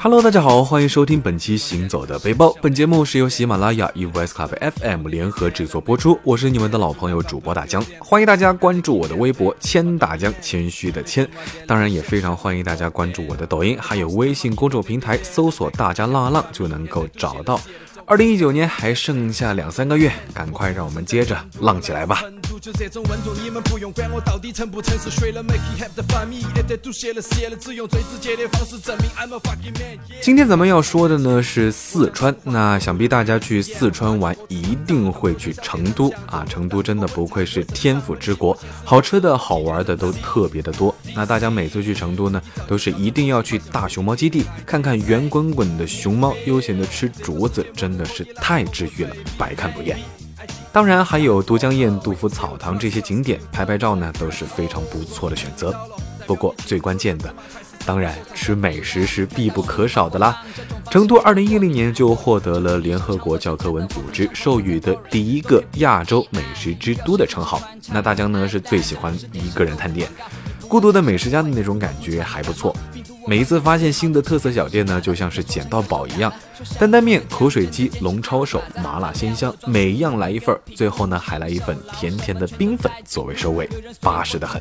Hello，大家好，欢迎收听本期《行走的背包》。本节目是由喜马拉雅与 Voice Club FM 联合制作播出。我是你们的老朋友主播大江，欢迎大家关注我的微博“谦大江”，谦虚的谦。当然，也非常欢迎大家关注我的抖音，还有微信公众平台，搜索“大江浪浪”就能够找到。二零一九年还剩下两三个月，赶快让我们接着浪起来吧！今天咱们要说的呢是四川，那想必大家去四川玩一定会去成都啊！成都真的不愧是天府之国，好吃的好玩的都特别的多。那大家每次去成都呢，都是一定要去大熊猫基地看看圆滚滚的熊猫，悠闲的吃竹子，真。的是太治愈了，百看不厌。当然还有都江堰、杜甫草堂这些景点，拍拍照呢都是非常不错的选择。不过最关键的，当然吃美食是必不可少的啦。成都二零一零年就获得了联合国教科文组织授予的第一个亚洲美食之都的称号。那大江呢是最喜欢一个人探店，孤独的美食家的那种感觉还不错。每一次发现新的特色小店呢，就像是捡到宝一样。担担面、口水鸡、龙抄手、麻辣鲜香，每一样来一份儿。最后呢，还来一份甜甜的冰粉作为收尾，巴适的很。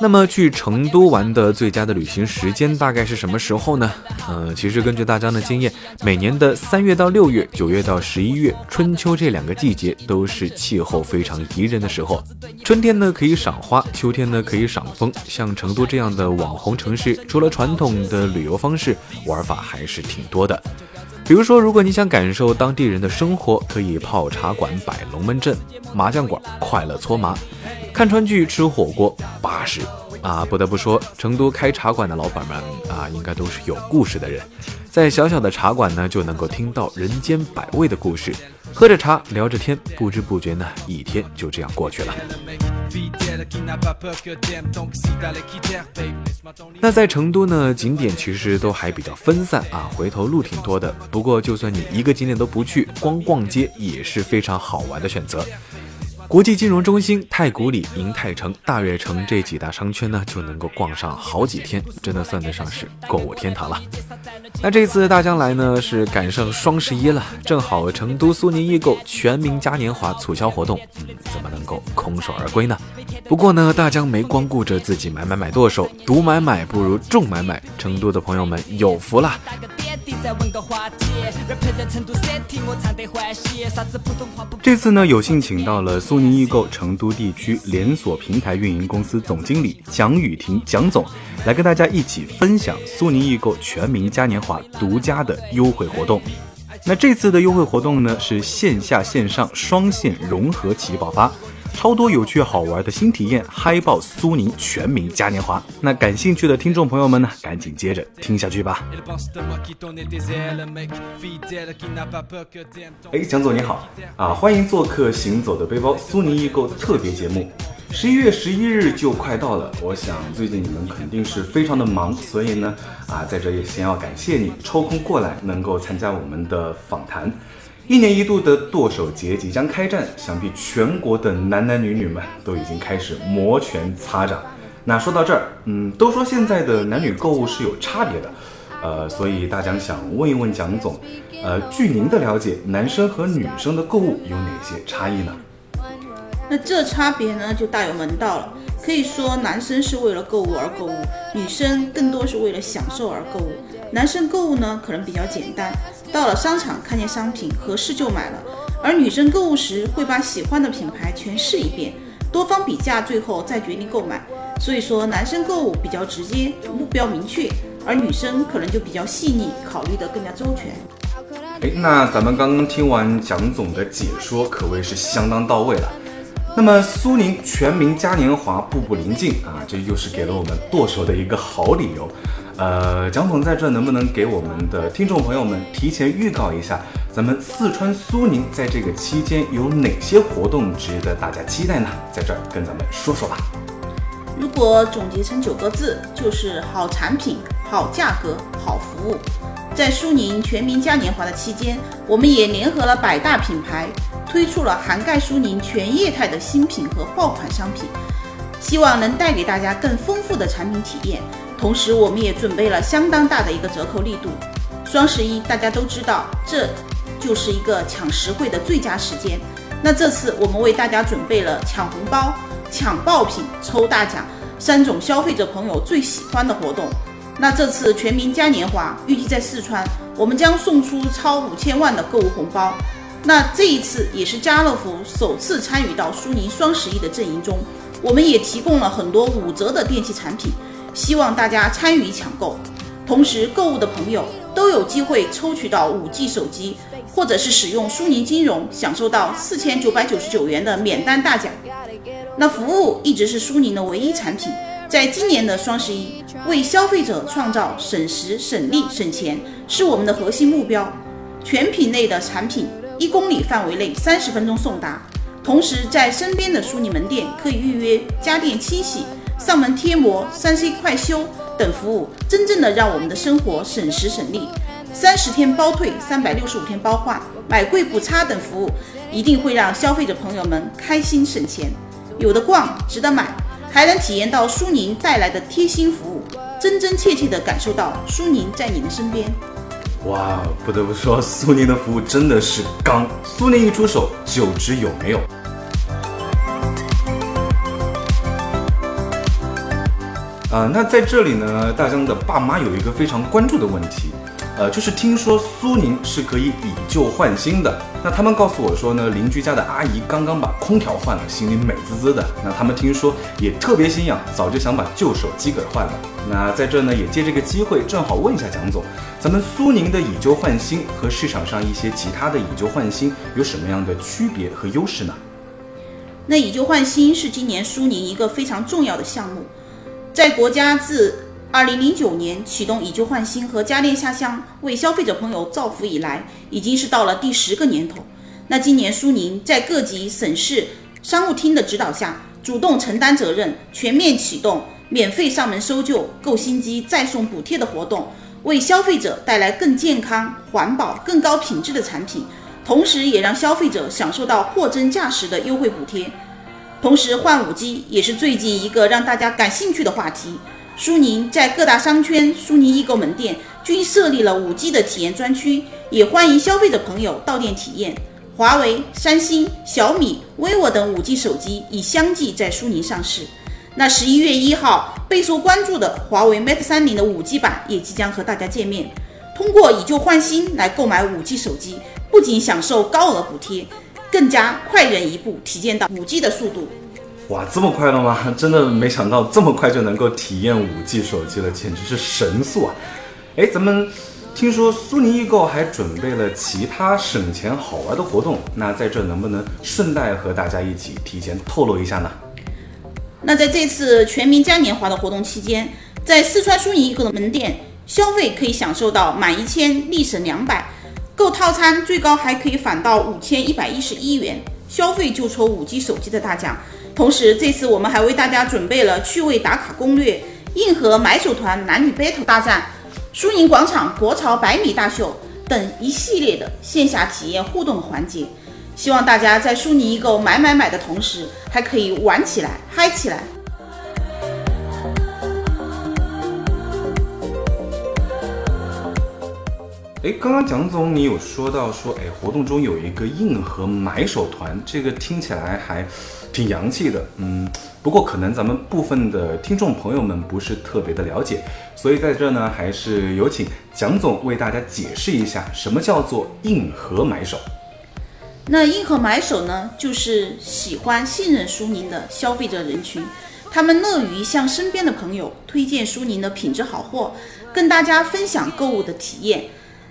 那么去成都玩的最佳的旅行时间大概是什么时候呢？嗯，其实根据大家的经验，每年的三月到六月、九月到十一月，春秋这两个季节都是气候非常宜人的时候。春天呢可以赏花，秋天呢可以赏枫。像成都这样的网红城市，除了传统的旅游方式，玩法还是挺多的。比如说，如果你想感受当地人的生活，可以泡茶馆、摆龙门阵、麻将馆、快乐搓麻、看川剧、吃火锅、巴适啊！不得不说，成都开茶馆的老板们啊，应该都是有故事的人。在小小的茶馆呢，就能够听到人间百味的故事。喝着茶，聊着天，不知不觉呢，一天就这样过去了。那在成都呢，景点其实都还比较分散啊，回头路挺多的。不过，就算你一个景点都不去，光逛街也是非常好玩的选择。国际金融中心、太古里、银泰城、大悦城这几大商圈呢，就能够逛上好几天，真的算得上是购物天堂了。那这次大江来呢，是赶上双十一了，正好成都苏宁易购全民嘉年华促销活动，嗯，怎么能够空手而归呢？不过呢，大江没光顾着自己买买买剁手，独买买不如众买买，成都的朋友们有福了。这次呢，有幸请到了苏宁易购成都地区连锁平台运营公司总经理蒋雨婷蒋总，来跟大家一起分享苏宁易购全民嘉年华独家的优惠活动。那这次的优惠活动呢，是线下线上双线融合起爆发。超多有趣好玩的新体验，嗨爆苏宁全民嘉年华！那感兴趣的听众朋友们呢，赶紧接着听下去吧。哎，蒋总你好啊，欢迎做客《行走的背包》苏宁易购特别节目。十一月十一日就快到了，我想最近你们肯定是非常的忙，所以呢，啊，在这也先要感谢你抽空过来，能够参加我们的访谈。一年一度的剁手节即将开战，想必全国的男男女女们都已经开始摩拳擦掌。那说到这儿，嗯，都说现在的男女购物是有差别的，呃，所以大江想问一问蒋总，呃，据您的了解，男生和女生的购物有哪些差异呢？那这差别呢，就大有门道了。可以说，男生是为了购物而购物，女生更多是为了享受而购物。男生购物呢，可能比较简单。到了商场，看见商品合适就买了；而女生购物时会把喜欢的品牌全试一遍，多方比价，最后再决定购买。所以说，男生购物比较直接，目标明确；而女生可能就比较细腻，考虑的更加周全。哎，那咱们刚刚听完蒋总的解说，可谓是相当到位了。那么苏宁全民嘉年华步步临近啊，这又是给了我们剁手的一个好理由。呃，蒋总在这能不能给我们的听众朋友们提前预告一下，咱们四川苏宁在这个期间有哪些活动值得大家期待呢？在这儿跟咱们说说吧。如果总结成九个字，就是好产品、好价格、好服务。在苏宁全民嘉年华的期间，我们也联合了百大品牌，推出了涵盖苏宁全业态的新品和爆款商品，希望能带给大家更丰富的产品体验。同时，我们也准备了相当大的一个折扣力度。双十一大家都知道，这就是一个抢实惠的最佳时间。那这次我们为大家准备了抢红包、抢爆品、抽大奖三种消费者朋友最喜欢的活动。那这次全民嘉年华预计在四川，我们将送出超五千万的购物红包。那这一次也是家乐福首次参与到苏宁双十一的阵营中，我们也提供了很多五折的电器产品，希望大家参与抢购。同时，购物的朋友都有机会抽取到五 G 手机，或者是使用苏宁金融享受到四千九百九十九元的免单大奖。那服务一直是苏宁的唯一产品。在今年的双十一，为消费者创造省时、省力、省钱是我们的核心目标。全品类的产品一公里范围内三十分钟送达，同时在身边的苏宁门店可以预约家电清洗、上门贴膜、三 C 快修等服务，真正的让我们的生活省时省力。三十天包退，三百六十五天包换，买贵补差等服务，一定会让消费者朋友们开心省钱。有的逛，值得买。还能体验到苏宁带来的贴心服务，真真切切地感受到苏宁在你的身边。哇，不得不说，苏宁的服务真的是刚，苏宁一出手就知有没有。啊，那在这里呢，大江的爸妈有一个非常关注的问题。呃，就是听说苏宁是可以以旧换新的。那他们告诉我说呢，邻居家的阿姨刚刚把空调换了，心里美滋滋的。那他们听说也特别心痒，早就想把旧手机给换了。那在这呢，也借这个机会，正好问一下蒋总，咱们苏宁的以旧换新和市场上一些其他的以旧换新有什么样的区别和优势呢？那以旧换新是今年苏宁一个非常重要的项目，在国家自二零零九年启动以旧换新和家电下乡为消费者朋友造福以来，已经是到了第十个年头。那今年苏宁在各级省市商务厅的指导下，主动承担责任，全面启动免费上门收旧、购新机再送补贴的活动，为消费者带来更健康、环保、更高品质的产品，同时也让消费者享受到货真价实的优惠补贴。同时，换五 G 也是最近一个让大家感兴趣的话题。苏宁在各大商圈、苏宁易购门店均设立了五 G 的体验专区，也欢迎消费者朋友到店体验。华为、三星、小米、vivo 等五 G 手机已相继在苏宁上市。那十一月一号备受关注的华为 Mate 三零的五 G 版也即将和大家见面。通过以旧换新来购买五 G 手机，不仅享受高额补贴，更加快人一步体验到五 G 的速度。哇，这么快了吗？真的没想到这么快就能够体验五 G 手机了，简直是神速啊！哎，咱们听说苏宁易购还准备了其他省钱好玩的活动，那在这能不能顺带和大家一起提前透露一下呢？那在这次全民嘉年华的活动期间，在四川苏宁易购的门店消费可以享受到满一千立省两百，购套餐最高还可以返到五千一百一十一元，消费就抽五 G 手机的大奖。同时，这次我们还为大家准备了趣味打卡攻略、硬核买手团男女 battle 大战、苏宁广场国潮百米大秀等一系列的线下体验互动环节。希望大家在苏宁易购买买买的同时，还可以玩起来、嗨起来。哎，刚刚蒋总你有说到说，哎，活动中有一个硬核买手团，这个听起来还挺洋气的，嗯，不过可能咱们部分的听众朋友们不是特别的了解，所以在这呢，还是有请蒋总为大家解释一下，什么叫做硬核买手。那硬核买手呢，就是喜欢信任苏宁的消费者人群，他们乐于向身边的朋友推荐苏宁的品质好货，跟大家分享购物的体验。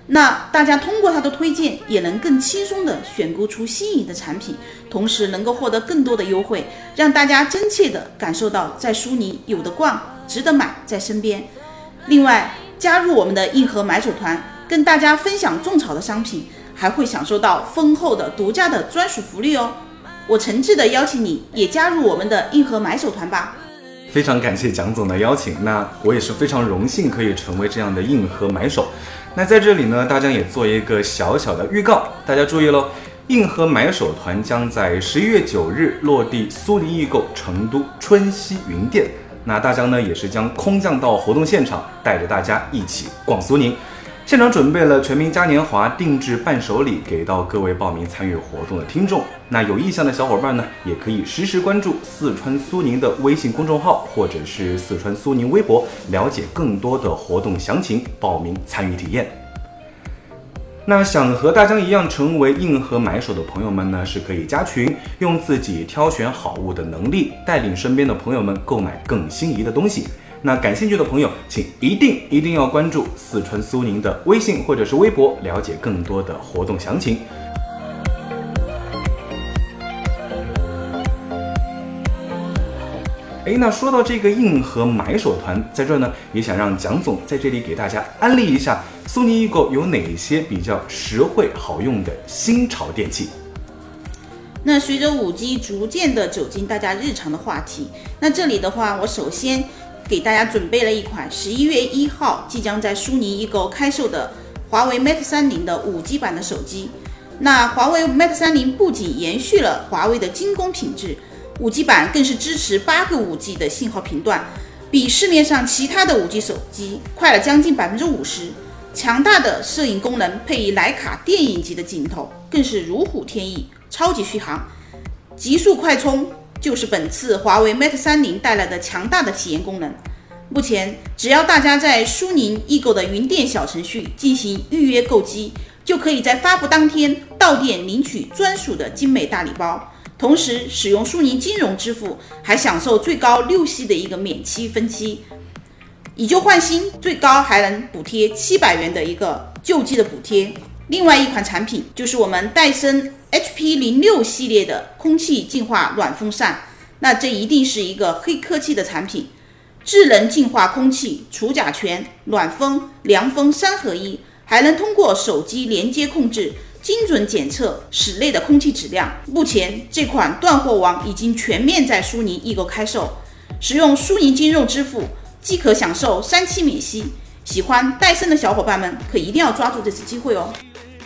那大家通过他的推荐，也能更轻松地选购出心仪的产品，同时能够获得更多的优惠，让大家真切地感受到在苏宁有的逛，值得买，在身边。另外，加入我们的硬核买手团，跟大家分享种草的商品，还会享受到丰厚的独家的专属福利哦。我诚挚地邀请你也加入我们的硬核买手团吧。非常感谢蒋总的邀请，那我也是非常荣幸可以成为这样的硬核买手。那在这里呢，大家也做一个小小的预告，大家注意喽，硬核买手团将在十一月九日落地苏宁易购成都春熙云店。那大家呢也是将空降到活动现场，带着大家一起逛苏宁。现场准备了全民嘉年华定制伴手礼给到各位报名参与活动的听众。那有意向的小伙伴呢，也可以实时关注四川苏宁的微信公众号或者是四川苏宁微博，了解更多的活动详情，报名参与体验。那想和大江一样成为硬核买手的朋友们呢，是可以加群，用自己挑选好物的能力，带领身边的朋友们购买更心仪的东西。那感兴趣的朋友，请一定一定要关注四川苏宁的微信或者是微博，了解更多的活动详情。哎，那说到这个硬核买手团，在这呢，也想让蒋总在这里给大家安利一下苏宁易购有哪些比较实惠好用的新潮电器。那随着五 G 逐渐的走进大家日常的话题，那这里的话，我首先。给大家准备了一款十一月一号即将在苏宁易购开售的华为 Mate 三零的五 G 版的手机。那华为 Mate 三零不仅延续了华为的精工品质，五 G 版更是支持八个五 G 的信号频段，比市面上其他的五 G 手机快了将近百分之五十。强大的摄影功能配以徕卡电影级的镜头，更是如虎添翼，超级续航，极速快充。就是本次华为 Mate 三零带来的强大的体验功能。目前，只要大家在苏宁易购的云店小程序进行预约购机，就可以在发布当天到店领取专属的精美大礼包。同时，使用苏宁金融支付，还享受最高六系的一个免息分期，以旧换新，最高还能补贴七百元的一个旧机的补贴。另外一款产品就是我们戴森 HP 零六系列的空气净化暖风扇，那这一定是一个黑科技的产品，智能净化空气，除甲醛、暖风、凉风三合一，还能通过手机连接控制，精准检测室内的空气质量。目前这款断货王已经全面在苏宁易购开售，使用苏宁金融支付即可享受三期免息。喜欢戴森的小伙伴们可一定要抓住这次机会哦。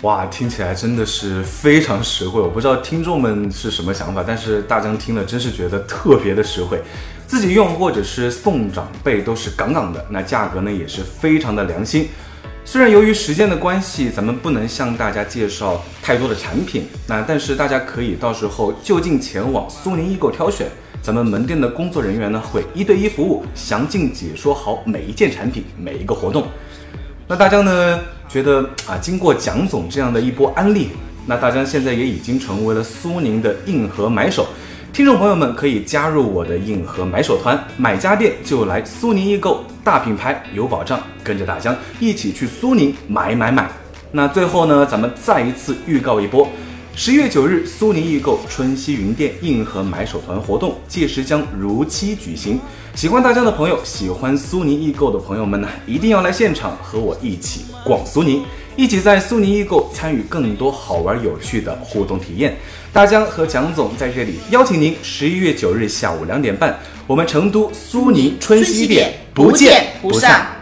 哇，听起来真的是非常实惠。我不知道听众们是什么想法，但是大江听了真是觉得特别的实惠。自己用或者是送长辈都是杠杠的，那价格呢也是非常的良心。虽然由于时间的关系，咱们不能向大家介绍太多的产品，那但是大家可以到时候就近前往苏宁易购挑选，咱们门店的工作人员呢会一对一服务，详尽解说好每一件产品，每一个活动。那大江呢？觉得啊，经过蒋总这样的一波安利，那大疆现在也已经成为了苏宁的硬核买手。听众朋友们可以加入我的硬核买手团，买家电就来苏宁易购，大品牌有保障，跟着大疆一起去苏宁买买买。那最后呢，咱们再一次预告一波，十月九日苏宁易购春熙云店硬核买手团活动，届时将如期举行。喜欢大江的朋友，喜欢苏宁易购的朋友们呢，一定要来现场和我一起逛苏宁，一起在苏宁易购参与更多好玩有趣的互动体验。大江和蒋总在这里邀请您，十一月九日下午两点半，我们成都苏宁春熙店不见不散。